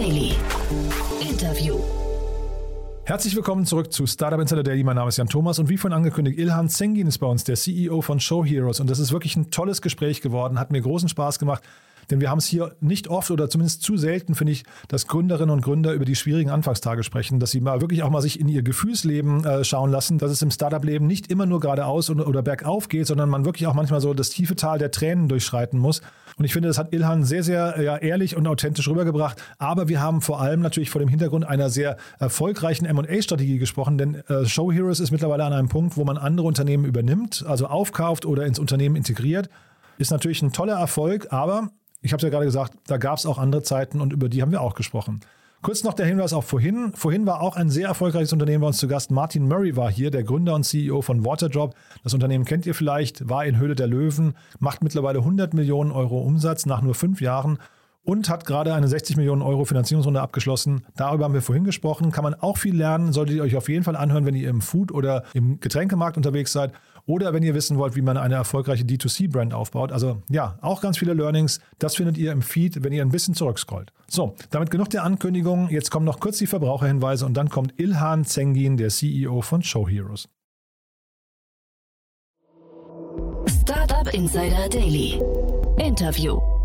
Daily. Interview. Herzlich willkommen zurück zu Startup Insider Daily. Mein Name ist Jan Thomas und wie vorhin angekündigt, Ilhan Zengin ist bei uns, der CEO von Show Heroes. Und das ist wirklich ein tolles Gespräch geworden, hat mir großen Spaß gemacht. Denn wir haben es hier nicht oft oder zumindest zu selten, finde ich, dass Gründerinnen und Gründer über die schwierigen Anfangstage sprechen, dass sie mal wirklich auch mal sich in ihr Gefühlsleben äh, schauen lassen, dass es im Startup-Leben nicht immer nur geradeaus oder, oder bergauf geht, sondern man wirklich auch manchmal so das tiefe Tal der Tränen durchschreiten muss. Und ich finde, das hat Ilhan sehr, sehr ja, ehrlich und authentisch rübergebracht. Aber wir haben vor allem natürlich vor dem Hintergrund einer sehr erfolgreichen M&A-Strategie gesprochen, denn äh, Show Heroes ist mittlerweile an einem Punkt, wo man andere Unternehmen übernimmt, also aufkauft oder ins Unternehmen integriert. Ist natürlich ein toller Erfolg, aber ich habe es ja gerade gesagt, da gab es auch andere Zeiten und über die haben wir auch gesprochen. Kurz noch der Hinweis auf vorhin. Vorhin war auch ein sehr erfolgreiches Unternehmen bei uns zu Gast. Martin Murray war hier, der Gründer und CEO von Waterdrop. Das Unternehmen kennt ihr vielleicht, war in Höhle der Löwen, macht mittlerweile 100 Millionen Euro Umsatz nach nur fünf Jahren und hat gerade eine 60 Millionen Euro Finanzierungsrunde abgeschlossen. Darüber haben wir vorhin gesprochen. Kann man auch viel lernen, solltet ihr euch auf jeden Fall anhören, wenn ihr im Food- oder im Getränkemarkt unterwegs seid oder wenn ihr wissen wollt, wie man eine erfolgreiche D2C-Brand aufbaut. Also ja, auch ganz viele Learnings. Das findet ihr im Feed, wenn ihr ein bisschen zurückscrollt. So, damit genug der Ankündigung. Jetzt kommen noch kurz die Verbraucherhinweise und dann kommt Ilhan Zengin, der CEO von Show Heroes. Startup Insider Daily. Interview.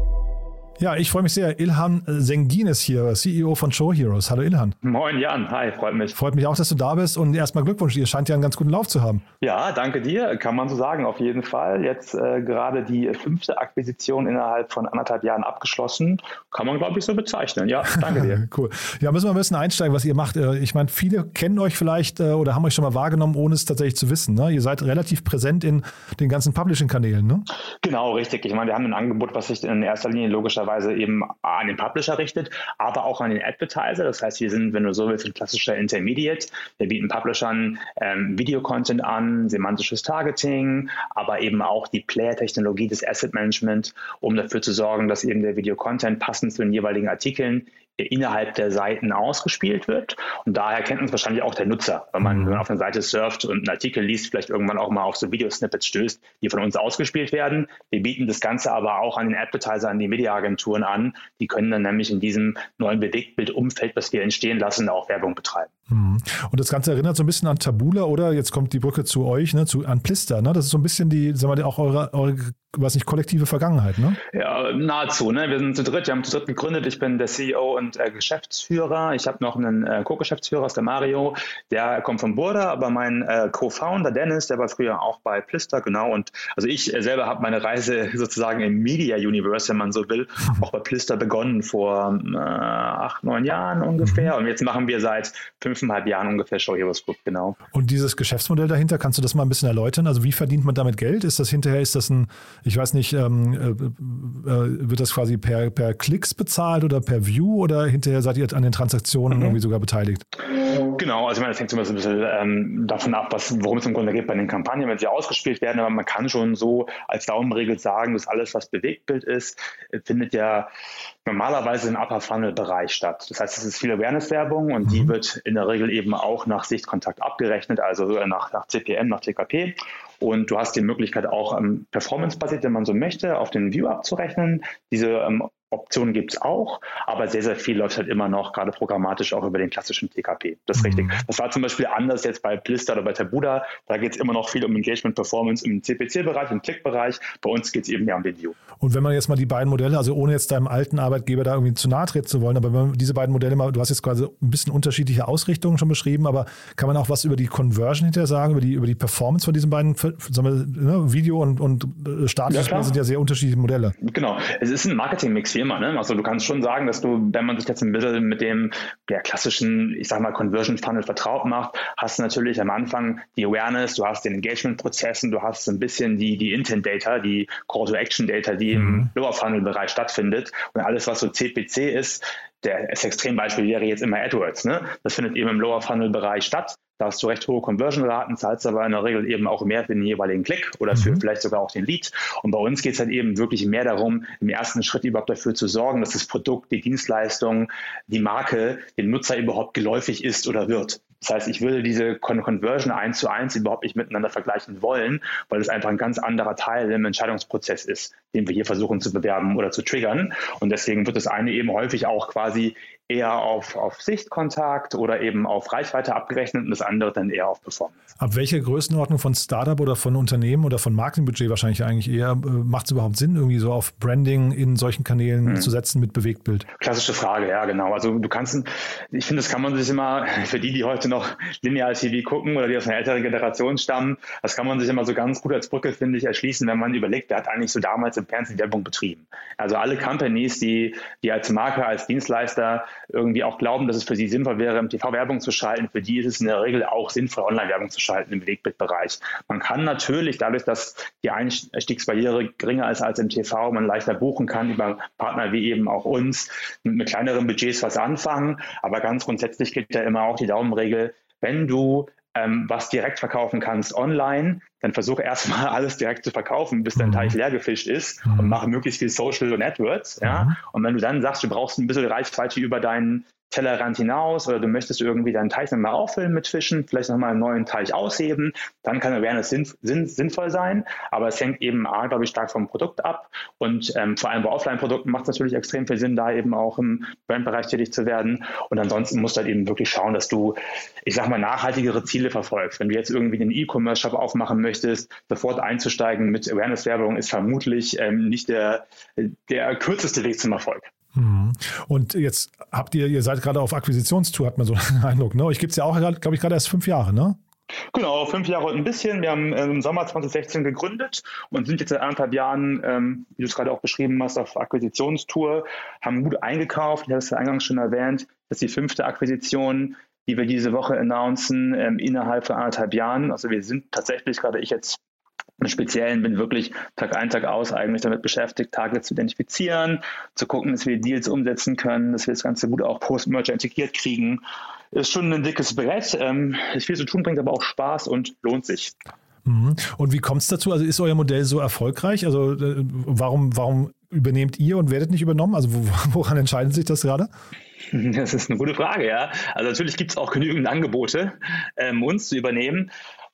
Ja, ich freue mich sehr. Ilhan Sengin ist hier, CEO von Show Heroes. Hallo Ilhan. Moin Jan, hi, freut mich. Freut mich auch, dass du da bist und erstmal Glückwunsch. Ihr scheint ja einen ganz guten Lauf zu haben. Ja, danke dir, kann man so sagen, auf jeden Fall. Jetzt äh, gerade die fünfte Akquisition innerhalb von anderthalb Jahren abgeschlossen. Kann man, glaube ich, so bezeichnen. Ja, danke dir. cool. Ja, müssen wir ein bisschen einsteigen, was ihr macht. Äh, ich meine, viele kennen euch vielleicht äh, oder haben euch schon mal wahrgenommen, ohne es tatsächlich zu wissen. Ne? Ihr seid relativ präsent in den ganzen Publishing-Kanälen, ne? Genau, richtig. Ich meine, wir haben ein Angebot, was sich in erster Linie logischerweise eben an den Publisher richtet, aber auch an den Advertiser. Das heißt, wir sind, wenn du so willst, ein klassischer Intermediate. Wir bieten Publishern ähm, Videocontent an, semantisches Targeting, aber eben auch die Player-Technologie des Asset Management, um dafür zu sorgen, dass eben der Videocontent passend zu den jeweiligen Artikeln innerhalb der Seiten ausgespielt wird. Und daher kennt uns wahrscheinlich auch der Nutzer. Wenn man, wenn man auf einer Seite surft und einen Artikel liest, vielleicht irgendwann auch mal auf so Videosnippets stößt, die von uns ausgespielt werden. Wir bieten das Ganze aber auch an den Advertiser, an die Mediaagenturen an. Die können dann nämlich in diesem neuen Bewegtbildumfeld, was wir entstehen lassen, auch Werbung betreiben. Mhm. Und das Ganze erinnert so ein bisschen an Tabula oder jetzt kommt die Brücke zu euch, ne, zu, an Plister. Ne? Das ist so ein bisschen die, sagen wir, auch eure, eure was nicht, kollektive Vergangenheit, ne? Ja, nahezu. Ne? Wir sind zu dritt, wir haben zu dritt gegründet. Ich bin der CEO und äh, Geschäftsführer. Ich habe noch einen äh, Co-Geschäftsführer, ist der Mario. Der kommt von Burda, aber mein äh, Co-Founder Dennis, der war früher auch bei Plister, genau. Und also ich äh, selber habe meine Reise sozusagen im Media Universe, wenn man so will, auch bei Plister begonnen vor äh, acht, neun Jahren ungefähr. Mhm. Und jetzt machen wir seit fünfeinhalb Jahren ungefähr Show Heroes Group, genau. Und dieses Geschäftsmodell dahinter, kannst du das mal ein bisschen erläutern? Also wie verdient man damit Geld? Ist das hinterher, ist das ein ich weiß nicht, ähm, äh, äh, wird das quasi per, per Klicks bezahlt oder per View oder hinterher seid ihr an den Transaktionen mhm. irgendwie sogar beteiligt? Genau, also ich meine, das hängt so ein bisschen ähm, davon ab, was, worum es im Grunde geht bei den Kampagnen, wenn sie ausgespielt werden, aber man kann schon so als Daumenregel sagen, dass alles, was Bewegtbild ist, findet ja normalerweise im Upper Funnel Bereich statt. Das heißt, es ist viel Awareness-Werbung und mhm. die wird in der Regel eben auch nach Sichtkontakt abgerechnet, also nach, nach CPM, nach TKP. Und du hast die Möglichkeit auch ähm, performance-basiert, wenn man so möchte, auf den View abzurechnen. Diese ähm, Optionen gibt es auch, aber sehr, sehr viel läuft halt immer noch, gerade programmatisch, auch über den klassischen TKP. Das ist mhm. richtig. Das war zum Beispiel anders jetzt bei Blister oder bei Tabuda. Da geht es immer noch viel um Engagement Performance im CPC-Bereich, im Klick-Bereich. Bei uns geht es eben mehr um den View. Und wenn man jetzt mal die beiden Modelle, also ohne jetzt deinem alten Arbeitgeber da irgendwie zu nahe treten zu wollen, aber wenn man diese beiden Modelle mal, du hast jetzt quasi ein bisschen unterschiedliche Ausrichtungen schon beschrieben, aber kann man auch was über die Conversion hinterher sagen, über die, über die Performance von diesen beiden, sagen wir, ne, Video und, und äh, Status ja, sind ja sehr unterschiedliche Modelle. Genau. Es ist ein Marketing-Mix wie immer. Ne? Also du kannst schon sagen, dass du, wenn man sich jetzt ein bisschen mit dem der klassischen, ich sag mal, Conversion Funnel vertraut macht, hast du natürlich am Anfang die Awareness, du hast den Engagement-Prozessen, du hast ein bisschen die, die Intent-Data, die Call-to-Action-Data, die mhm. im Lower Funnel-Bereich stattfindet. Und alles, was so CPC ist, der, das Extrembeispiel wäre jetzt immer AdWords. Ne? Das findet eben im Lower Funnel-Bereich statt. Da hast du recht hohe Conversion-Raten, zahlst aber in der Regel eben auch mehr für den jeweiligen Klick oder für mhm. vielleicht sogar auch den Lead. Und bei uns geht es halt eben wirklich mehr darum, im ersten Schritt überhaupt dafür zu sorgen, dass das Produkt, die Dienstleistung, die Marke dem Nutzer überhaupt geläufig ist oder wird. Das heißt, ich würde diese Conversion eins zu eins überhaupt nicht miteinander vergleichen wollen, weil es einfach ein ganz anderer Teil im Entscheidungsprozess ist, den wir hier versuchen zu bewerben oder zu triggern. Und deswegen wird das eine eben häufig auch quasi eher auf, auf Sichtkontakt oder eben auf Reichweite abgerechnet und das andere dann eher auf Performance. Ab welcher Größenordnung von Startup oder von Unternehmen oder von Marketingbudget wahrscheinlich eigentlich eher äh, macht es überhaupt Sinn, irgendwie so auf Branding in solchen Kanälen hm. zu setzen mit Bewegtbild? Klassische Frage, ja, genau. Also du kannst, ich finde, das kann man sich immer, für die, die heute noch linear TV gucken oder die aus einer älteren Generation stammen, das kann man sich immer so ganz gut als Brücke, finde ich, erschließen, wenn man überlegt, wer hat eigentlich so damals im Fernsehen Werbung betrieben. Also alle Companies, die, die als Marke, als Dienstleister irgendwie auch glauben, dass es für sie sinnvoll wäre, im TV Werbung zu schalten, für die ist es in der Regel auch sinnvoll, Online-Werbung zu schalten im Wegbildbereich. Man kann natürlich dadurch, dass die Einstiegsbarriere geringer ist als im TV, man leichter buchen kann über Partner wie eben auch uns, mit kleineren Budgets was anfangen. Aber ganz grundsätzlich gilt ja immer auch die Daumenregel, wenn du ähm, was direkt verkaufen kannst online, dann versuche erstmal alles direkt zu verkaufen, bis dein mhm. Teich leer gefischt ist mhm. und mache möglichst viel Social und AdWords. Ja? Mhm. Und wenn du dann sagst, du brauchst ein bisschen Reichweite über deinen Tellerrand hinaus oder du möchtest irgendwie deinen Teich nochmal auffüllen mit Fischen, vielleicht nochmal einen neuen Teich ausheben, dann kann Awareness sinn, sinn, sinnvoll sein. Aber es hängt eben, A, glaube ich, stark vom Produkt ab. Und ähm, vor allem bei Offline-Produkten macht es natürlich extrem viel Sinn, da eben auch im Brandbereich tätig zu werden. Und ansonsten musst du halt eben wirklich schauen, dass du, ich sag mal, nachhaltigere Ziele verfolgst. Wenn du jetzt irgendwie einen E-Commerce-Shop aufmachen möchtest, sofort einzusteigen mit Awareness-Werbung ist vermutlich ähm, nicht der, der kürzeste Weg zum Erfolg. Mhm. Und jetzt habt ihr, ihr seid gerade auf Akquisitionstour, hat man so einen Eindruck. Ne? Euch gibt es ja auch, glaube ich, gerade erst fünf Jahre, ne? Genau, fünf Jahre und ein bisschen. Wir haben im Sommer 2016 gegründet und sind jetzt seit anderthalb Jahren, ähm, wie du es gerade auch beschrieben hast, auf Akquisitionstour, haben gut eingekauft. Ich habe es ja eingangs schon erwähnt, das ist die fünfte Akquisition, die wir diese Woche announcen, ähm, innerhalb von anderthalb Jahren. Also wir sind tatsächlich, gerade ich jetzt im Speziellen bin wirklich Tag ein, Tag aus eigentlich damit beschäftigt, Targets zu identifizieren, zu gucken, dass wir Deals umsetzen können, dass wir das Ganze gut auch post-merger integriert kriegen. Ist schon ein dickes Brett, ähm, ist viel zu tun, bringt aber auch Spaß und lohnt sich. Mhm. Und wie kommt es dazu? Also ist euer Modell so erfolgreich? Also äh, warum, warum übernehmt ihr und werdet nicht übernommen? Also woran entscheidet sich das gerade? Das ist eine gute Frage, ja. Also natürlich gibt es auch genügend Angebote, ähm, uns zu übernehmen.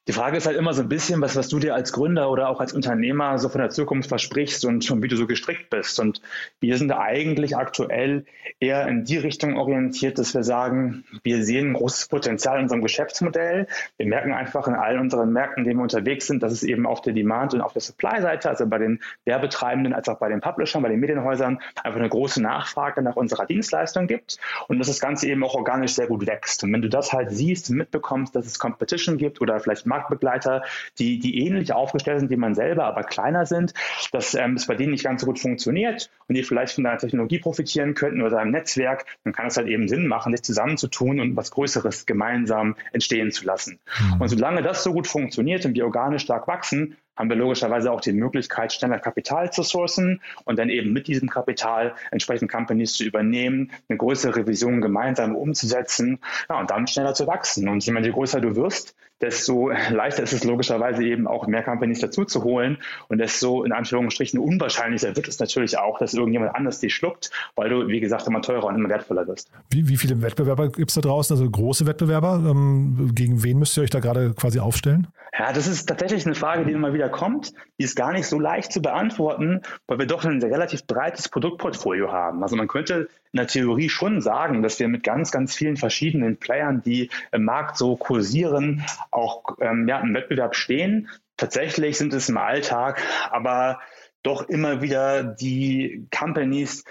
Die Frage ist halt immer so ein bisschen, was, was du dir als Gründer oder auch als Unternehmer so von der Zukunft versprichst und schon wie du so gestrickt bist. Und wir sind eigentlich aktuell eher in die Richtung orientiert, dass wir sagen, wir sehen ein großes Potenzial in unserem Geschäftsmodell. Wir merken einfach in allen unseren Märkten, in denen wir unterwegs sind, dass es eben auf der Demand- und auf der Supply-Seite, also bei den Werbetreibenden als auch bei den Publishern, bei den Medienhäusern, einfach eine große Nachfrage nach unserer Dienstleistung gibt und dass das Ganze eben auch organisch sehr gut wächst. Und wenn du das halt siehst und mitbekommst, dass es Competition gibt oder vielleicht Marktbegleiter, die, die ähnlich aufgestellt sind wie man selber, aber kleiner sind, dass ähm, es bei denen nicht ganz so gut funktioniert und die vielleicht von deiner Technologie profitieren könnten oder deinem Netzwerk, dann kann es halt eben Sinn machen, sich zusammenzutun und was Größeres gemeinsam entstehen zu lassen. Mhm. Und solange das so gut funktioniert und wir organisch stark wachsen, haben wir logischerweise auch die Möglichkeit, schneller Kapital zu sourcen und dann eben mit diesem Kapital entsprechend Companies zu übernehmen, eine größere Vision gemeinsam umzusetzen ja, und dann schneller zu wachsen. Und je größer du wirst, desto leichter ist es logischerweise eben auch mehr Companies dazu zu holen und desto in Anführungsstrichen unwahrscheinlicher wird es natürlich auch, dass irgendjemand anders die schluckt, weil du, wie gesagt, immer teurer und immer wertvoller wirst. Wie, wie viele Wettbewerber gibt es da draußen, also große Wettbewerber? Ähm, gegen wen müsst ihr euch da gerade quasi aufstellen? Ja, das ist tatsächlich eine Frage, die immer wieder kommt. Die ist gar nicht so leicht zu beantworten, weil wir doch ein relativ breites Produktportfolio haben. Also man könnte in der Theorie schon sagen, dass wir mit ganz, ganz vielen verschiedenen Playern, die im Markt so kursieren, auch ähm, ja, im Wettbewerb stehen. Tatsächlich sind es im Alltag aber doch immer wieder die Companies,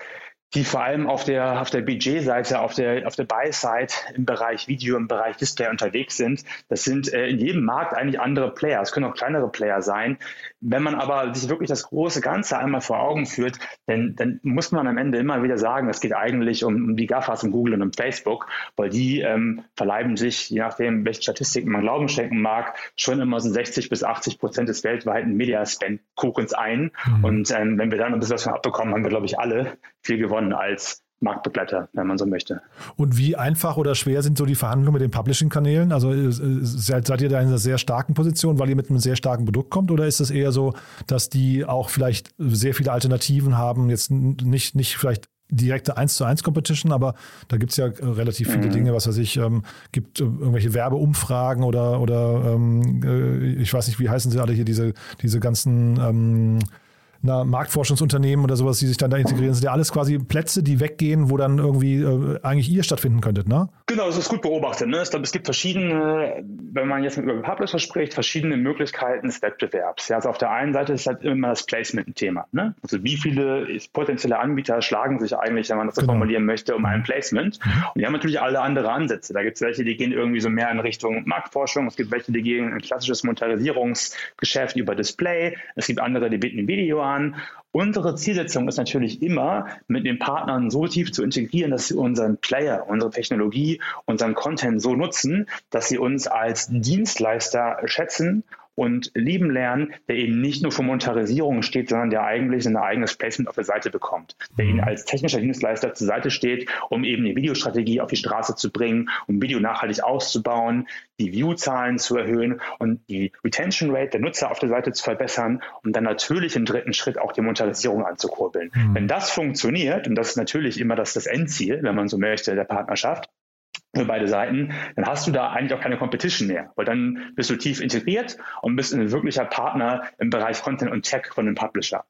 die vor allem auf der, auf der Budgetseite, auf der, auf der Buy-Side im Bereich Video, im Bereich Display unterwegs sind. Das sind äh, in jedem Markt eigentlich andere Player. Es können auch kleinere Player sein. Wenn man aber sich wirklich das große Ganze einmal vor Augen führt, dann, dann muss man am Ende immer wieder sagen, es geht eigentlich um, um die GAFAs um Google und um Facebook, weil die ähm, verleiben sich, je nachdem, welche Statistiken man Glauben schenken mag, schon immer so 60 bis 80 Prozent des weltweiten Media-Spend-Kuchens ein. Mhm. Und ähm, wenn wir dann ein bisschen was von abbekommen, haben wir, glaube ich, alle viel gewonnen als Marktbegleiter, wenn man so möchte. Und wie einfach oder schwer sind so die Verhandlungen mit den Publishing-Kanälen? Also äh, seid ihr da in einer sehr starken Position, weil ihr mit einem sehr starken Produkt kommt? Oder ist es eher so, dass die auch vielleicht sehr viele Alternativen haben, jetzt nicht, nicht vielleicht direkte 1 zu 1 Competition, aber da gibt es ja relativ viele mhm. Dinge, was weiß ich, ähm, gibt äh, irgendwelche Werbeumfragen oder, oder ähm, äh, ich weiß nicht, wie heißen sie alle hier, diese, diese ganzen ähm, einer Marktforschungsunternehmen oder sowas, die sich dann da integrieren. Das sind ja alles quasi Plätze, die weggehen, wo dann irgendwie äh, eigentlich ihr stattfinden könntet, ne? Genau, das ist gut beobachtet. Ne? Ich glaube, es gibt verschiedene, wenn man jetzt über Publisher spricht, verschiedene Möglichkeiten des Wettbewerbs. Ja, also auf der einen Seite ist halt immer das Placement ein Thema. Ne? Also wie viele potenzielle Anbieter schlagen sich eigentlich, wenn man das so genau. formulieren möchte, um ein Placement? Und die haben natürlich alle andere Ansätze. Da gibt es welche, die gehen irgendwie so mehr in Richtung Marktforschung. Es gibt welche, die gehen in ein klassisches Monetarisierungsgeschäft über Display. Es gibt andere, die bieten Video an. Unsere Zielsetzung ist natürlich immer, mit den Partnern so tief zu integrieren, dass sie unseren Player, unsere Technologie, unseren Content so nutzen, dass sie uns als Dienstleister schätzen und lieben lernen, der eben nicht nur für Monetarisierung steht, sondern der eigentlich ein eigenes Placement auf der Seite bekommt, der ihnen mhm. als technischer Dienstleister zur Seite steht, um eben die Videostrategie auf die Straße zu bringen, um Video nachhaltig auszubauen, die View-Zahlen zu erhöhen und die Retention Rate der Nutzer auf der Seite zu verbessern und dann natürlich im dritten Schritt auch die Monetarisierung anzukurbeln. Mhm. Wenn das funktioniert, und das ist natürlich immer das, das Endziel, wenn man so möchte, der Partnerschaft, beide Seiten, dann hast du da eigentlich auch keine Competition mehr, weil dann bist du tief integriert und bist ein wirklicher Partner im Bereich Content und Tech von dem Publisher.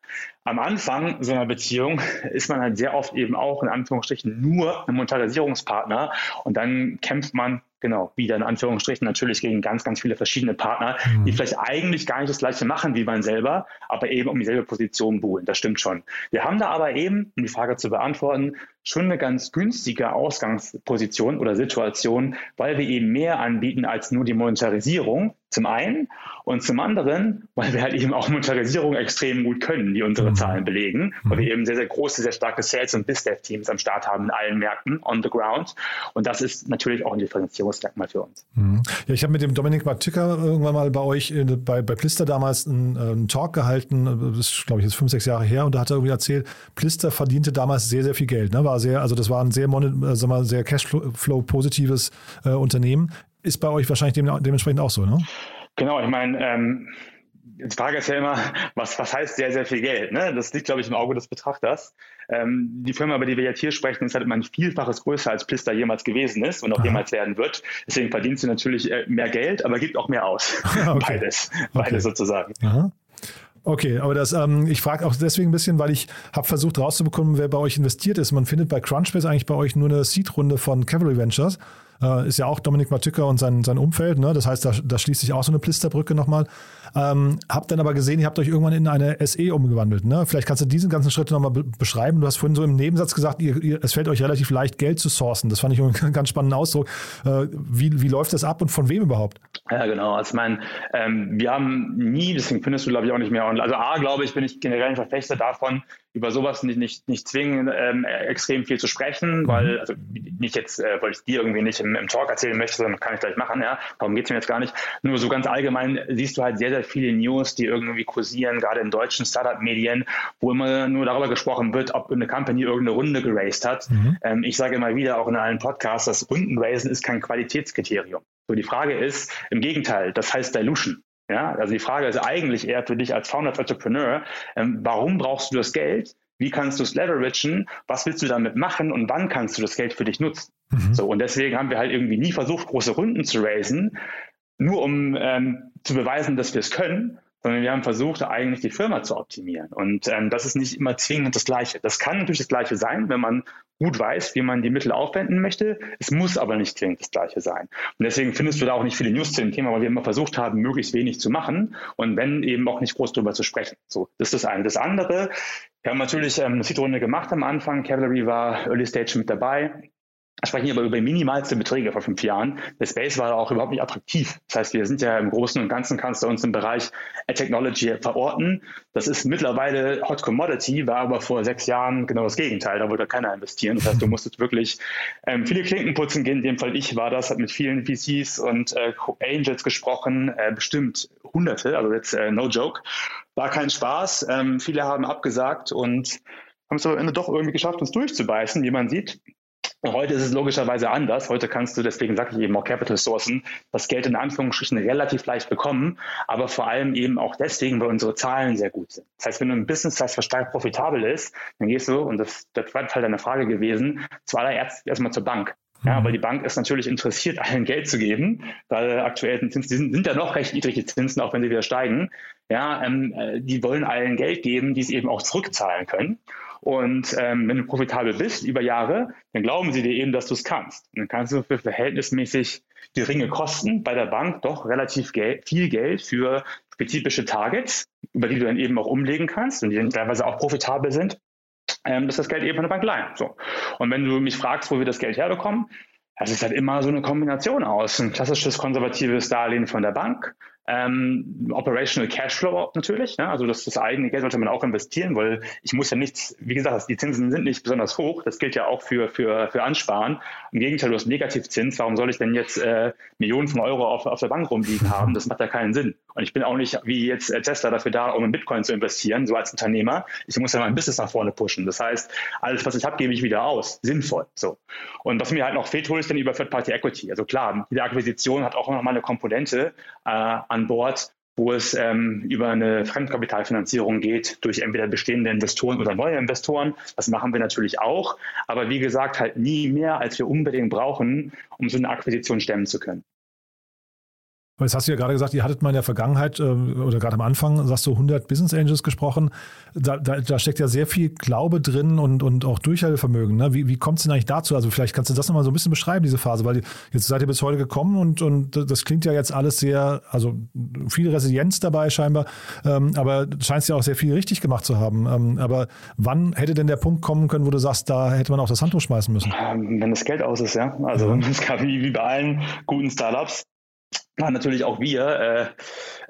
Am Anfang so einer Beziehung ist man halt sehr oft eben auch in Anführungsstrichen nur ein Monetarisierungspartner und dann kämpft man genau, wieder in Anführungsstrichen natürlich gegen ganz, ganz viele verschiedene Partner, mhm. die vielleicht eigentlich gar nicht das gleiche machen wie man selber, aber eben um dieselbe Position buhlen. Das stimmt schon. Wir haben da aber eben, um die Frage zu beantworten, schon eine ganz günstige Ausgangsposition oder Situation, weil wir eben mehr anbieten als nur die Monetarisierung, zum einen und zum anderen, weil wir halt eben auch Monetarisierung extrem gut können, die unsere mhm. Zahlen belegen, weil wir mhm. eben sehr, sehr große, sehr starke Sales- und BizDev-Teams am Start haben in allen Märkten on the ground. Und das ist natürlich auch ein Differenzierungsmerkmal für uns. Mhm. Ja, ich habe mit dem Dominik Matücker irgendwann mal bei euch äh, bei, bei Plister damals einen, äh, einen Talk gehalten, das ist, glaube ich, jetzt fünf, sechs Jahre her, und da hat er irgendwie erzählt, Plister verdiente damals sehr, sehr viel Geld. Ne? War sehr, also das war ein sehr, äh, sehr Cashflow-positives äh, Unternehmen ist bei euch wahrscheinlich dem, dementsprechend auch so, ne? Genau, ich meine, ähm, die Frage ist ja immer, was, was heißt sehr, sehr viel Geld? Ne? Das liegt, glaube ich, im Auge des Betrachters. Ähm, die Firma, über die wir jetzt hier sprechen, ist halt immer ein Vielfaches größer, als Plister jemals gewesen ist und auch Aha. jemals werden wird. Deswegen verdient sie natürlich äh, mehr Geld, aber gibt auch mehr aus. Okay. Beides. Beides okay. sozusagen. Aha. Okay, aber das, ähm, ich frage auch deswegen ein bisschen, weil ich habe versucht rauszubekommen, wer bei euch investiert ist. Man findet bei Crunchbase eigentlich bei euch nur eine Seed-Runde von Cavalry Ventures äh, ist ja auch Dominik Matücker und sein, sein Umfeld. Ne? Das heißt, da, da schließt sich auch so eine Plisterbrücke nochmal. Ähm, hab dann aber gesehen, ihr habt euch irgendwann in eine SE umgewandelt. Ne? Vielleicht kannst du diesen ganzen Schritt nochmal be beschreiben. Du hast vorhin so im Nebensatz gesagt, ihr, ihr, es fällt euch relativ leicht, Geld zu sourcen. Das fand ich einen ganz spannenden Ausdruck. Äh, wie, wie läuft das ab und von wem überhaupt? Ja, genau. Also, ich meine, ähm, wir haben nie, deswegen findest du, glaube ich, auch nicht mehr. Also, A, glaube ich, bin ich generell ein Verfechter davon, über sowas nicht, nicht, nicht zwingen, ähm, extrem viel zu sprechen, mhm. weil, also nicht jetzt, äh, weil ich dir irgendwie nicht im, im Talk erzählen möchte, sondern kann ich gleich machen, ja. Darum geht es mir jetzt gar nicht. Nur so ganz allgemein siehst du halt sehr, sehr viele News, die irgendwie kursieren, gerade in deutschen Startup-Medien, wo immer nur darüber gesprochen wird, ob eine Company irgendeine Runde geraced hat. Mhm. Ähm, ich sage immer wieder, auch in allen Podcasts, dass Rundenraisen ist kein Qualitätskriterium. So, die Frage ist, im Gegenteil, das heißt Dilution. Ja, also die Frage ist eigentlich eher für dich als Founder, als Entrepreneur, ähm, warum brauchst du das Geld? Wie kannst du es leveragen? Was willst du damit machen? Und wann kannst du das Geld für dich nutzen? Mhm. So, und deswegen haben wir halt irgendwie nie versucht, große Runden zu raisen, nur um ähm, zu beweisen, dass wir es können, sondern wir haben versucht, eigentlich die Firma zu optimieren. Und ähm, das ist nicht immer zwingend das Gleiche. Das kann natürlich das Gleiche sein, wenn man gut weiß, wie man die Mittel aufwenden möchte. Es muss aber nicht zwingend das Gleiche sein. Und deswegen findest du da auch nicht viele News zu dem Thema, weil wir immer versucht haben, möglichst wenig zu machen und wenn eben auch nicht groß darüber zu sprechen. So, das ist das eine. Das andere, wir haben natürlich ähm, eine Seed-Runde gemacht am Anfang. Cavalry war Early Stage mit dabei sprechen hier aber über minimalste Beträge vor fünf Jahren. Der Space war auch überhaupt nicht attraktiv. Das heißt, wir sind ja im Großen und Ganzen, kannst du uns im Bereich Technology verorten. Das ist mittlerweile Hot Commodity, war aber vor sechs Jahren genau das Gegenteil. Da wollte keiner investieren. Das heißt, du musstest wirklich ähm, viele Klinken putzen gehen. In dem Fall ich war das, hat mit vielen VCs und äh, Angels gesprochen, äh, bestimmt Hunderte, also jetzt äh, no joke. War kein Spaß. Ähm, viele haben abgesagt und haben es aber am Ende doch irgendwie geschafft, uns durchzubeißen, wie man sieht. Heute ist es logischerweise anders. Heute kannst du, deswegen sage ich eben auch Capital Sourcen, das Geld in Anführungsstrichen relativ leicht bekommen, aber vor allem eben auch deswegen, weil unsere Zahlen sehr gut sind. Das heißt, wenn du ein Business hast, was stark profitabel ist, dann gehst du, und das, das war Teil deiner Frage gewesen, zuallererst erstmal zur Bank. Ja, mhm. weil die Bank ist natürlich interessiert, allen Geld zu geben, weil aktuell Zinsen, die sind, sind ja noch recht niedrige Zinsen, auch wenn sie wieder steigen. Ja, ähm, äh, die wollen allen Geld geben, die sie eben auch zurückzahlen können. Und ähm, wenn du profitabel bist über Jahre, dann glauben sie dir eben, dass du es kannst. Und dann kannst du für verhältnismäßig geringe Kosten bei der Bank doch relativ Geld, viel Geld für spezifische Targets, über die du dann eben auch umlegen kannst und die dann teilweise auch profitabel sind, ähm, dass das Geld eben von der Bank leihen. So. Und wenn du mich fragst, wo wir das Geld herbekommen, das ist halt immer so eine Kombination aus. Ein klassisches konservatives Darlehen von der Bank, ähm, Operational Cashflow natürlich, ne? also das, das eigene Geld sollte man auch investieren, weil ich muss ja nichts, wie gesagt, die Zinsen sind nicht besonders hoch, das gilt ja auch für, für, für Ansparen. Im Gegenteil, du hast Negativzins, warum soll ich denn jetzt äh, Millionen von Euro auf, auf der Bank rumliegen haben? Das macht ja keinen Sinn. Und ich bin auch nicht wie jetzt äh, Tesla dafür da, um in Bitcoin zu investieren, so als Unternehmer. Ich muss ja mein Business nach vorne pushen. Das heißt, alles, was ich habe, gebe ich wieder aus. Sinnvoll. So. Und was mir halt noch fehlt, hole ich dann über Third-Party Equity. Also klar, jede Akquisition hat auch nochmal eine Komponente äh, an Bord, wo es ähm, über eine Fremdkapitalfinanzierung geht durch entweder bestehende Investoren oder neue Investoren. Das machen wir natürlich auch, aber wie gesagt, halt nie mehr, als wir unbedingt brauchen, um so eine Akquisition stemmen zu können. Jetzt hast du ja gerade gesagt, ihr hattet mal in der Vergangenheit äh, oder gerade am Anfang, sagst du 100 Business Angels gesprochen. Da, da, da steckt ja sehr viel Glaube drin und, und auch Durchhaltevermögen. Ne? Wie, wie kommt es denn eigentlich dazu? Also vielleicht kannst du das nochmal so ein bisschen beschreiben, diese Phase, weil jetzt seid ihr bis heute gekommen und, und das klingt ja jetzt alles sehr, also viel Resilienz dabei scheinbar, ähm, aber du scheinst ja auch sehr viel richtig gemacht zu haben. Ähm, aber wann hätte denn der Punkt kommen können, wo du sagst, da hätte man auch das Handtuch schmeißen müssen? Ähm, wenn das Geld aus ist, ja. Also es gab wie, wie bei allen guten Startups waren natürlich auch wir äh,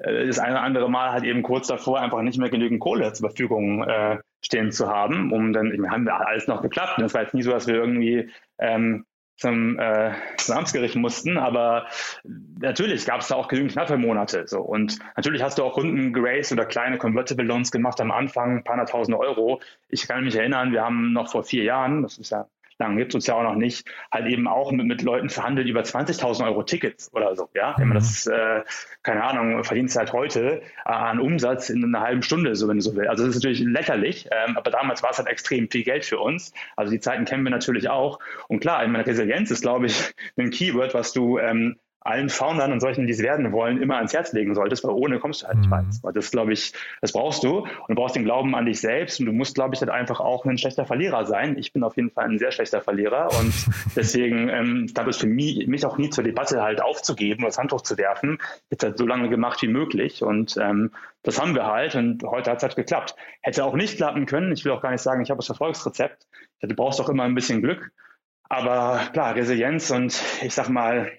äh, das eine oder andere Mal halt eben kurz davor einfach nicht mehr genügend Kohle zur Verfügung äh, stehen zu haben, um dann, ich meine, haben wir alles noch geklappt. Und es war jetzt nie so, dass wir irgendwie ähm, zum, äh, zum Amtsgericht mussten, aber natürlich gab es da auch genügend knappe Monate. So. Und natürlich hast du auch Runden geraced oder kleine Convertible Loans gemacht am Anfang, ein paar hunderttausend Euro. Ich kann mich erinnern, wir haben noch vor vier Jahren, das ist ja lang gibt es uns ja auch noch nicht, halt eben auch mit, mit Leuten verhandelt über 20.000 Euro Tickets oder so. Ja, mhm. das, äh, keine Ahnung, verdienst halt heute äh, an Umsatz in einer halben Stunde, so wenn du so willst. Also das ist natürlich lächerlich, ähm, aber damals war es halt extrem viel Geld für uns. Also die Zeiten kennen wir natürlich auch. Und klar, ich meine, Resilienz ist, glaube ich, ein Keyword, was du ähm, allen Foundern und solchen, die es werden wollen, immer ans Herz legen solltest, weil ohne kommst du halt nicht mhm. weit. Weil das, glaube ich, das brauchst du. Und du brauchst den Glauben an dich selbst und du musst, glaube ich, halt einfach auch ein schlechter Verlierer sein. Ich bin auf jeden Fall ein sehr schlechter Verlierer und deswegen ähm, gab es für mich, mich auch nie zur Debatte halt aufzugeben, das Handtuch zu werfen. Habe halt so lange gemacht wie möglich und ähm, das haben wir halt und heute hat es halt geklappt. Hätte auch nicht klappen können. Ich will auch gar nicht sagen, ich habe das Erfolgsrezept. Du brauchst auch immer ein bisschen Glück. Aber klar, Resilienz und ich sag mal,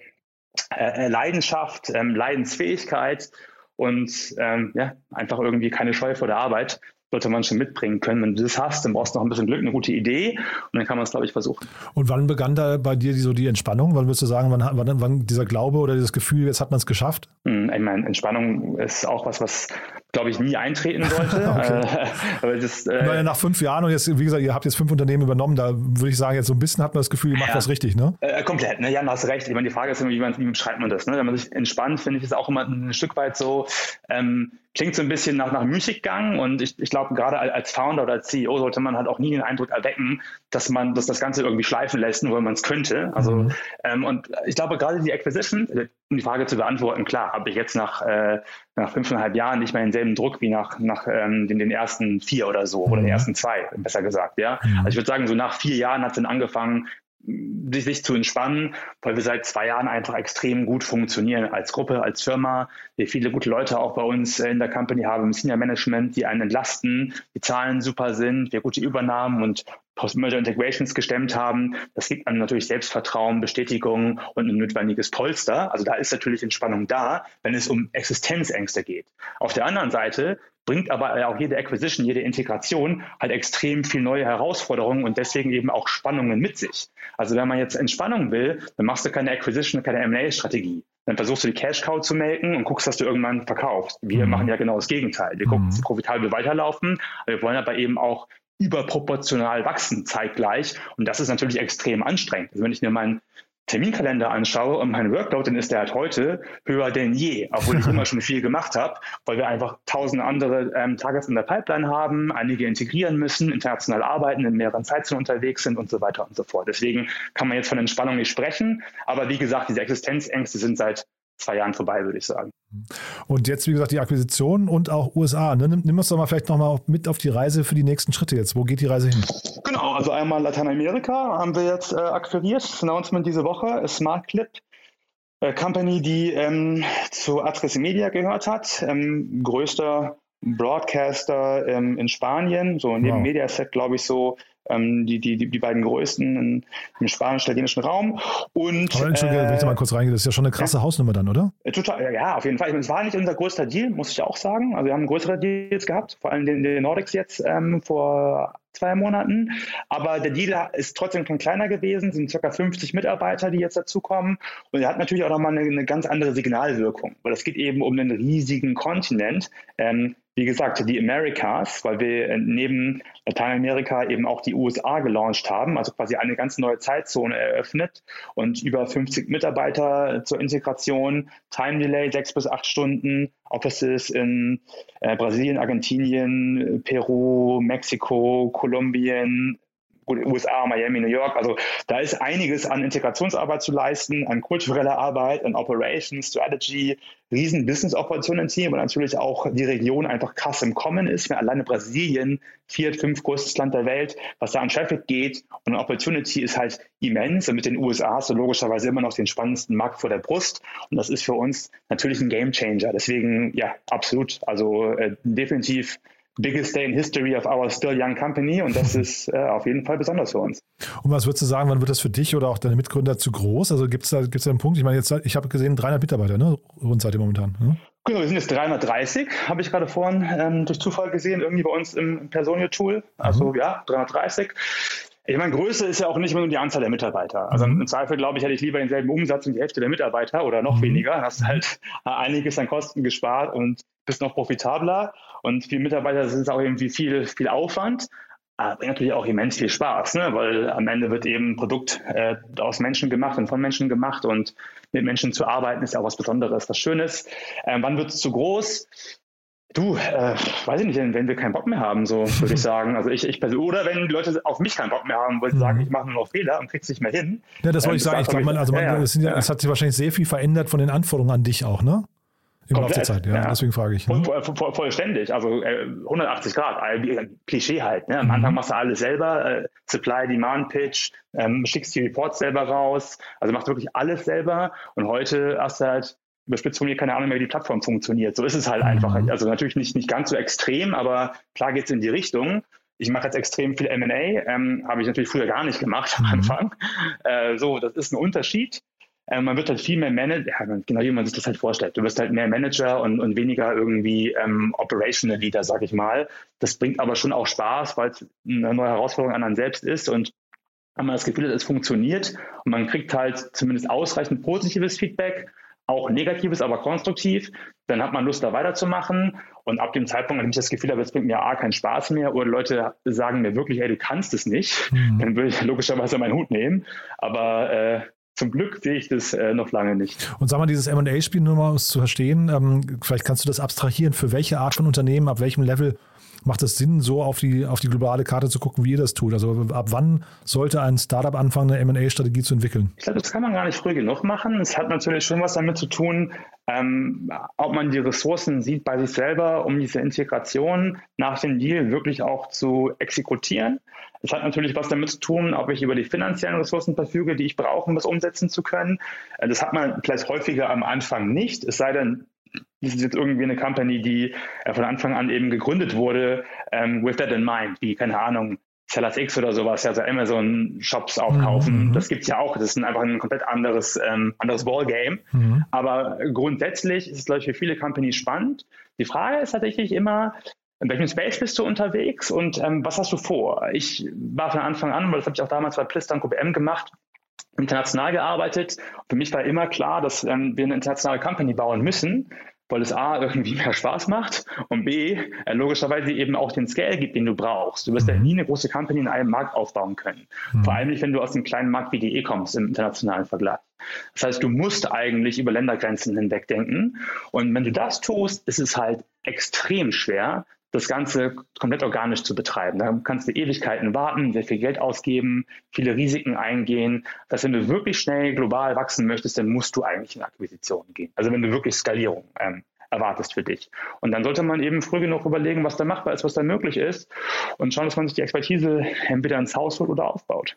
äh, äh, Leidenschaft, ähm, Leidensfähigkeit und ähm, ja, einfach irgendwie keine Scheu vor der Arbeit sollte man schon mitbringen können. Wenn du das hast, dann brauchst du noch ein bisschen Glück, eine gute Idee und dann kann man es, glaube ich, versuchen. Und wann begann da bei dir die, so die Entspannung? Wann würdest du sagen, wann, wann, wann dieser Glaube oder dieses Gefühl, jetzt hat man es geschafft? Hm, ich meine, Entspannung ist auch was, was glaube ich, nie eintreten sollte. äh, aber das, äh, naja, nach fünf Jahren und jetzt, wie gesagt, ihr habt jetzt fünf Unternehmen übernommen, da würde ich sagen, jetzt so ein bisschen hat man das Gefühl, ihr macht ja, das richtig, ne? Äh, komplett, ne? Jan, hast recht. Ich meine, die Frage ist immer, wie, man, wie beschreibt man das? Ne? Wenn man sich entspannt, finde ich, ist auch immer ein Stück weit so, ähm, klingt so ein bisschen nach, nach Müßiggang und ich, ich glaube, gerade als Founder oder als CEO sollte man halt auch nie den Eindruck erwecken, dass man dass das Ganze irgendwie schleifen lässt, nur weil man es könnte. Also mhm. ähm, und ich glaube, gerade die Acquisition, um die Frage zu beantworten, klar, habe ich jetzt nach, äh, nach fünfeinhalb Jahren nicht mehr denselben Druck wie nach, nach ähm, den, den ersten vier oder so, mhm. oder den mhm. ersten zwei, besser gesagt. Ja? Mhm. Also ich würde sagen, so nach vier Jahren hat es dann angefangen, sich, zu entspannen, weil wir seit zwei Jahren einfach extrem gut funktionieren als Gruppe, als Firma. Wir viele gute Leute auch bei uns in der Company haben im Senior Management, die einen entlasten, die Zahlen super sind, wir gute Übernahmen und Post-Merger Integrations gestemmt haben. Das gibt einem natürlich Selbstvertrauen, Bestätigung und ein notwendiges Polster. Also da ist natürlich Entspannung da, wenn es um Existenzängste geht. Auf der anderen Seite bringt aber auch jede Acquisition, jede Integration halt extrem viel neue Herausforderungen und deswegen eben auch Spannungen mit sich. Also wenn man jetzt Entspannung will, dann machst du keine Acquisition, keine M&A-Strategie. Dann versuchst du die Cash Cow zu melken und guckst, dass du irgendwann verkaufst. Wir mhm. machen ja genau das Gegenteil. Wir gucken, dass mhm. profitabel weiterlaufen, aber wir wollen aber eben auch überproportional wachsen zeitgleich und das ist natürlich extrem anstrengend. Also wenn ich mir mein Terminkalender anschaue und mein Workload, dann ist der halt heute höher denn je, obwohl ich immer schon viel gemacht habe, weil wir einfach tausend andere ähm, Targets in der Pipeline haben, einige integrieren müssen, international arbeiten, in mehreren Zeitzonen unterwegs sind und so weiter und so fort. Deswegen kann man jetzt von Entspannung nicht sprechen, aber wie gesagt, diese Existenzängste sind seit zwei Jahren vorbei, würde ich sagen. Und jetzt, wie gesagt, die Akquisition und auch USA. Ne? Nimm, nimm uns doch mal vielleicht nochmal mit auf die Reise für die nächsten Schritte jetzt. Wo geht die Reise hin? Genau, also einmal Lateinamerika haben wir jetzt äh, akquiriert. Das Announcement diese Woche, Smart Clip. Äh, Company, die ähm, zu Atris Media gehört hat, ähm, größter Broadcaster ähm, in Spanien, so neben wow. Mediaset, glaube ich, so ähm, die, die, die beiden größten im, spanisch-italienischen Raum. Und, Aber Entschuldigung, äh, wenn ich da mal kurz reingehe, das ist ja schon eine krasse ja, Hausnummer dann, oder? Äh, total, ja, auf jeden Fall. Es war nicht unser größter Deal, muss ich auch sagen. Also wir haben größere Deals gehabt, vor allem den, den Nordics jetzt ähm, vor zwei Monaten. Aber der Deal ist trotzdem schon kleiner gewesen, sind ca. 50 Mitarbeiter, die jetzt dazukommen. Und er hat natürlich auch nochmal eine, eine ganz andere Signalwirkung, weil es geht eben um einen riesigen Kontinent. Ähm, wie gesagt, die Americas, weil wir äh, neben Lateinamerika eben auch die USA gelauncht haben, also quasi eine ganz neue Zeitzone eröffnet und über 50 Mitarbeiter zur Integration, Time Delay sechs bis acht Stunden, Offices in äh, Brasilien, Argentinien, Peru, Mexiko, Kolumbien, USA, Miami, New York. Also da ist einiges an Integrationsarbeit zu leisten, an kultureller Arbeit, an Operations, Strategy, riesen Business Opportunity, aber natürlich auch die Region einfach krass im Kommen ist. Wenn alleine Brasilien, viert, fünf größtes Land der Welt, was da an Traffic geht und Opportunity ist halt immens. Und mit den USA hast du logischerweise immer noch den spannendsten Markt vor der Brust. Und das ist für uns natürlich ein Game Changer. Deswegen, ja, absolut. Also äh, definitiv biggest day in history of our still young company und das ist äh, auf jeden Fall besonders für uns. Und was würdest du sagen, wann wird das für dich oder auch deine Mitgründer zu groß? Also gibt es da, gibt's da einen Punkt? Ich meine, jetzt, ich habe gesehen, 300 Mitarbeiter, ne? Rund seid ihr momentan. Ne? Genau, wir sind jetzt 330, habe ich gerade vorhin ähm, durch Zufall gesehen, irgendwie bei uns im Personio-Tool. Also mhm. ja, 330. Ich meine, Größe ist ja auch nicht immer nur die Anzahl der Mitarbeiter. Also mhm. im Zweifel, glaube ich, hätte ich lieber denselben Umsatz und die Hälfte der Mitarbeiter oder noch mhm. weniger. Hast halt einiges an Kosten gespart und bist noch profitabler. Und für Mitarbeiter ist es auch irgendwie viel, viel Aufwand. Aber bringt natürlich auch immens viel Spaß, ne? weil am Ende wird eben ein Produkt äh, aus Menschen gemacht und von Menschen gemacht und mit Menschen zu arbeiten ist ja auch was Besonderes, was Schönes. Ähm, wann wird es zu groß? Du, äh, weiß ich nicht, wenn wir keinen Bock mehr haben, so würde ich sagen. Also ich, ich persönlich, oder wenn die Leute auf mich keinen Bock mehr haben, weil sie mhm. sagen, ich mache nur noch Fehler und krieg's nicht mehr hin. Ja, das wollte ähm, ich sagen. Ich glaube, man, also man, ja, ja. Ja, es hat sich wahrscheinlich sehr viel verändert von den Anforderungen an dich auch, ne? Im Laufe der Zeit, ja, ja. deswegen frage ich. Ne? Voll, voll, vollständig, also äh, 180 Grad, äh, Klischee halt. Ne? Am mhm. Anfang machst du alles selber, äh, Supply, Demand Pitch, ähm, schickst die Reports selber raus, also machst wirklich alles selber und heute hast du halt überspitzt von mir keine Ahnung mehr, wie die Plattform funktioniert. So ist es halt mhm. einfach. Also natürlich nicht, nicht ganz so extrem, aber klar geht es in die Richtung. Ich mache jetzt extrem viel M&A, ähm, habe ich natürlich früher gar nicht gemacht am mhm. Anfang. Äh, so, das ist ein Unterschied. Äh, man wird halt viel mehr Manager, ja, genau wie man sich das halt vorstellt. Du wirst halt mehr Manager und, und weniger irgendwie ähm, Operational Leader, sag ich mal. Das bringt aber schon auch Spaß, weil es eine neue Herausforderung an einem selbst ist und wenn man das Gefühl hat, es funktioniert und man kriegt halt zumindest ausreichend positives Feedback, auch negatives, aber konstruktiv, dann hat man Lust, da weiterzumachen. Und ab dem Zeitpunkt, an dem ich das Gefühl habe, es bringt mir A, keinen Spaß mehr, oder Leute sagen mir wirklich, ey, du kannst es nicht, mhm. dann würde ich logischerweise meinen Hut nehmen. Aber äh, zum Glück sehe ich das äh, noch lange nicht. Und sag mal, dieses MA-Spiel nur mal, um es zu verstehen, ähm, vielleicht kannst du das abstrahieren, für welche Art von Unternehmen, ab welchem Level macht es Sinn, so auf die, auf die globale Karte zu gucken, wie ihr das tut? Also ab wann sollte ein Startup anfangen, eine M&A-Strategie zu entwickeln? Ich glaube, das kann man gar nicht früh genug machen. Es hat natürlich schon was damit zu tun, ähm, ob man die Ressourcen sieht bei sich selber, um diese Integration nach dem Deal wirklich auch zu exekutieren. Es hat natürlich was damit zu tun, ob ich über die finanziellen Ressourcen verfüge, die ich brauche, um das umsetzen zu können. Äh, das hat man vielleicht häufiger am Anfang nicht, es sei denn, das ist jetzt irgendwie eine Company, die äh, von Anfang an eben gegründet wurde, ähm, with that in mind, wie, keine Ahnung, Sellers X oder sowas, also Amazon-Shops aufkaufen. Mhm. Das gibt es ja auch. Das ist einfach ein komplett anderes, ähm, anderes Ballgame. Mhm. Aber grundsätzlich ist es, glaube ich, für viele Companies spannend. Die Frage ist tatsächlich immer, in welchem Space bist du unterwegs und ähm, was hast du vor? Ich war von Anfang an, weil das habe ich auch damals bei Plister und OBM gemacht, international gearbeitet. Für mich war immer klar, dass ähm, wir eine internationale Company bauen müssen, weil es A irgendwie mehr Spaß macht und B äh, logischerweise eben auch den Scale gibt, den du brauchst. Du wirst mhm. ja nie eine große Company in einem Markt aufbauen können. Mhm. Vor allem nicht, wenn du aus einem kleinen Markt wie die E kommst im internationalen Vergleich. Das heißt, du musst eigentlich über Ländergrenzen hinweg denken. Und wenn du das tust, ist es halt extrem schwer, das Ganze komplett organisch zu betreiben. Da kannst du Ewigkeiten warten, sehr viel Geld ausgeben, viele Risiken eingehen. Das wenn du wirklich schnell global wachsen möchtest, dann musst du eigentlich in Akquisitionen gehen. Also wenn du wirklich Skalierung ähm, erwartest für dich. Und dann sollte man eben früh genug überlegen, was da machbar ist, was da möglich ist und schauen, dass man sich die Expertise entweder ins Haus holt oder aufbaut.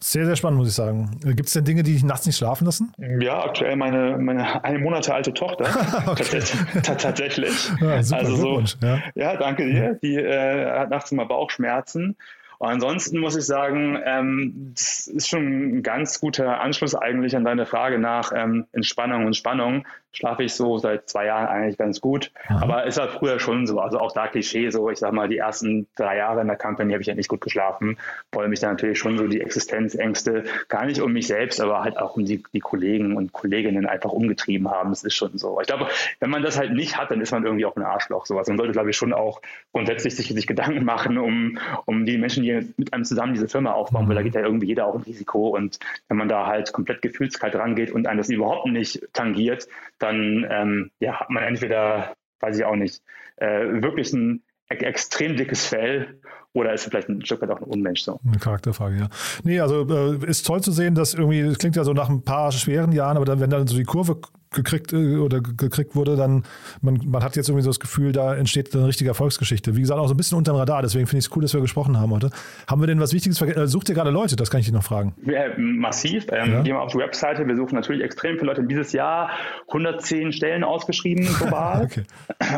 Sehr, sehr spannend, muss ich sagen. Gibt es denn Dinge, die dich nachts nicht schlafen lassen? Ja, aktuell meine, meine eine Monate alte Tochter. tatsächlich. Ja, also so, ja. ja. danke dir. Die äh, hat nachts immer Bauchschmerzen und ansonsten muss ich sagen, ähm, das ist schon ein ganz guter Anschluss eigentlich an deine Frage nach ähm, Entspannung und Spannung. Schlafe ich so seit zwei Jahren eigentlich ganz gut. Aha. Aber ist halt früher schon so. Also auch da Klischee so, ich sag mal, die ersten drei Jahre in der Company habe ich ja nicht gut geschlafen, weil mich dann natürlich schon so die Existenzängste gar nicht um mich selbst, aber halt auch um die, die Kollegen und Kolleginnen einfach umgetrieben haben. Das ist schon so. Ich glaube, wenn man das halt nicht hat, dann ist man irgendwie auch ein Arschloch. Sowas. Man sollte, glaube ich, schon auch grundsätzlich sich, sich Gedanken machen um, um die Menschen, die mit einem zusammen diese Firma aufbauen, weil da geht ja irgendwie jeder auch ein Risiko. Und wenn man da halt komplett gefühlskalt rangeht und einem das überhaupt nicht tangiert, dann ähm, ja, hat man entweder, weiß ich auch nicht, äh, wirklich ein extrem dickes Fell oder ist vielleicht ein Stück weit auch ein Unmensch so? Eine Charakterfrage, ja. Nee, also äh, ist toll zu sehen, dass irgendwie, das klingt ja so nach ein paar schweren Jahren, aber dann, wenn dann so die Kurve gekriegt äh, oder gekriegt wurde, dann man, man hat jetzt irgendwie so das Gefühl, da entsteht eine richtige Erfolgsgeschichte. Wie gesagt, auch so ein bisschen unter dem Radar, deswegen finde ich es cool, dass wir gesprochen haben heute. Haben wir denn was Wichtiges vergessen? Äh, sucht ihr gerade Leute? Das kann ich dich noch fragen. Ja, massiv. Ähm, ja. Gehen wir auf die Webseite. Wir suchen natürlich extrem viele Leute. Dieses Jahr 110 Stellen ausgeschrieben global. okay.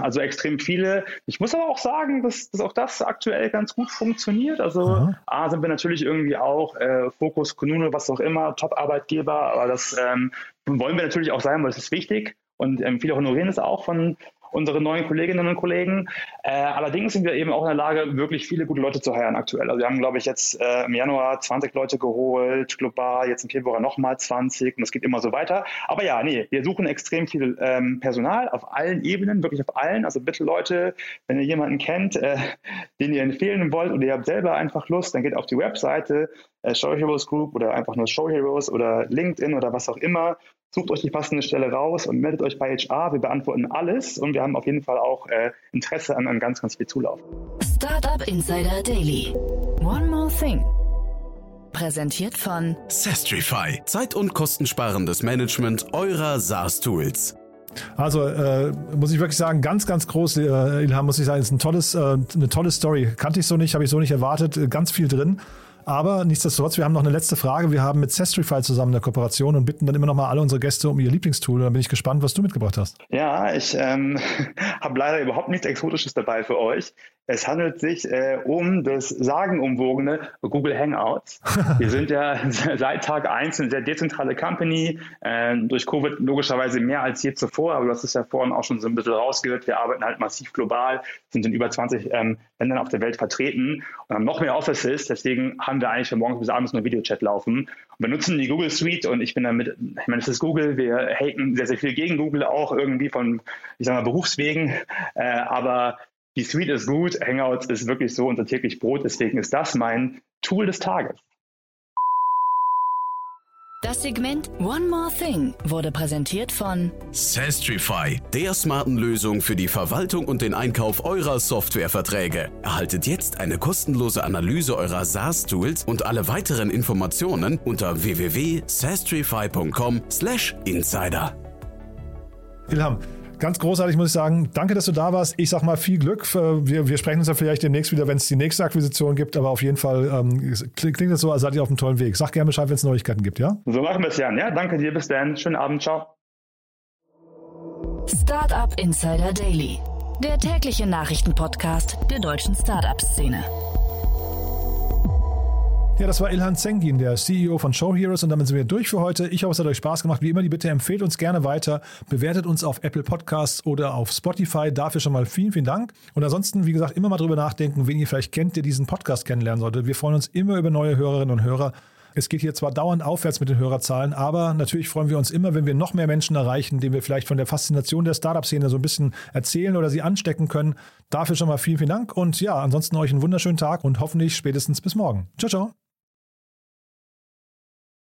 Also extrem viele. Ich muss aber auch sagen, dass, dass auch das aktuell ganz gut funktioniert. Also Aha. A sind wir natürlich irgendwie auch äh, Fokus, Kununu, was auch immer, Top-Arbeitgeber, aber das ähm, wollen wir natürlich auch sein, weil es ist wichtig und ähm, viele honorieren es auch von unsere neuen Kolleginnen und Kollegen. Äh, allerdings sind wir eben auch in der Lage, wirklich viele gute Leute zu heiraten aktuell. Also wir haben, glaube ich, jetzt äh, im Januar 20 Leute geholt, global, jetzt im Februar nochmal 20 und es geht immer so weiter. Aber ja, nee, wir suchen extrem viel ähm, Personal auf allen Ebenen, wirklich auf allen. Also bitte Leute, wenn ihr jemanden kennt, äh, den ihr empfehlen wollt oder ihr habt selber einfach Lust, dann geht auf die Webseite äh, Show Heroes Group oder einfach nur Show Heroes oder LinkedIn oder was auch immer Sucht euch die passende Stelle raus und meldet euch bei HR. Wir beantworten alles und wir haben auf jeden Fall auch äh, Interesse an, an ganz, ganz viel Zulauf. Startup Insider Daily. One more thing. Präsentiert von Sestrify. Zeit- und kostensparendes Management eurer SaaS-Tools. Also äh, muss ich wirklich sagen, ganz, ganz groß, äh, Ilham, muss ich sagen, ist ein tolles, äh, eine tolle Story. Kannte ich so nicht, habe ich so nicht erwartet. Ganz viel drin. Aber nichtsdestotrotz, wir haben noch eine letzte Frage. Wir haben mit Sestrify zusammen eine Kooperation und bitten dann immer noch mal alle unsere Gäste um ihr Lieblingstool. Da bin ich gespannt, was du mitgebracht hast. Ja, ich ähm, habe leider überhaupt nichts Exotisches dabei für euch. Es handelt sich äh, um das sagenumwogene Google Hangouts. Wir sind ja seit Tag 1 eine sehr dezentrale Company, äh, durch Covid logischerweise mehr als je zuvor, aber du hast es ja vorhin auch schon so ein bisschen rausgehört. Wir arbeiten halt massiv global, sind in über 20 ähm, Ländern auf der Welt vertreten und haben noch mehr Offices. Deswegen haben wir eigentlich von morgens bis abends nur Videochat laufen. Und wir nutzen die Google Suite und ich bin damit, ich meine, es ist Google, wir haten sehr, sehr viel gegen Google auch irgendwie von, ich sag mal, Berufswegen. Äh, aber die Suite ist gut, Hangouts ist wirklich so unser täglich Brot, deswegen ist das mein Tool des Tages. Das Segment One More Thing wurde präsentiert von Sastrify, der smarten Lösung für die Verwaltung und den Einkauf eurer Softwareverträge. Erhaltet jetzt eine kostenlose Analyse eurer SaaS-Tools und alle weiteren Informationen unter www.sastrify.com/insider. Ilham, Ganz großartig, muss ich sagen. Danke, dass du da warst. Ich sag mal viel Glück. Äh, wir, wir sprechen uns ja vielleicht demnächst wieder, wenn es die nächste Akquisition gibt. Aber auf jeden Fall ähm, klingt das so, als seid ihr auf einem tollen Weg. Sag gerne Bescheid, wenn es Neuigkeiten gibt, ja? So machen wir es, Jan. Ja, danke dir. Bis dann. Schönen Abend. Ciao. Startup Insider Daily. Der tägliche Nachrichtenpodcast der deutschen Startup-Szene. Ja, das war Ilhan Zengin, der CEO von Show Heroes und damit sind wir durch für heute. Ich hoffe, es hat euch Spaß gemacht. Wie immer, die Bitte empfehlt uns gerne weiter, bewertet uns auf Apple Podcasts oder auf Spotify. Dafür schon mal vielen, vielen Dank. Und ansonsten, wie gesagt, immer mal drüber nachdenken, wen ihr vielleicht kennt, der diesen Podcast kennenlernen sollte. Wir freuen uns immer über neue Hörerinnen und Hörer. Es geht hier zwar dauernd aufwärts mit den Hörerzahlen, aber natürlich freuen wir uns immer, wenn wir noch mehr Menschen erreichen, denen wir vielleicht von der Faszination der Startup-Szene so ein bisschen erzählen oder sie anstecken können. Dafür schon mal vielen, vielen Dank und ja, ansonsten euch einen wunderschönen Tag und hoffentlich spätestens bis morgen. Ciao, ciao.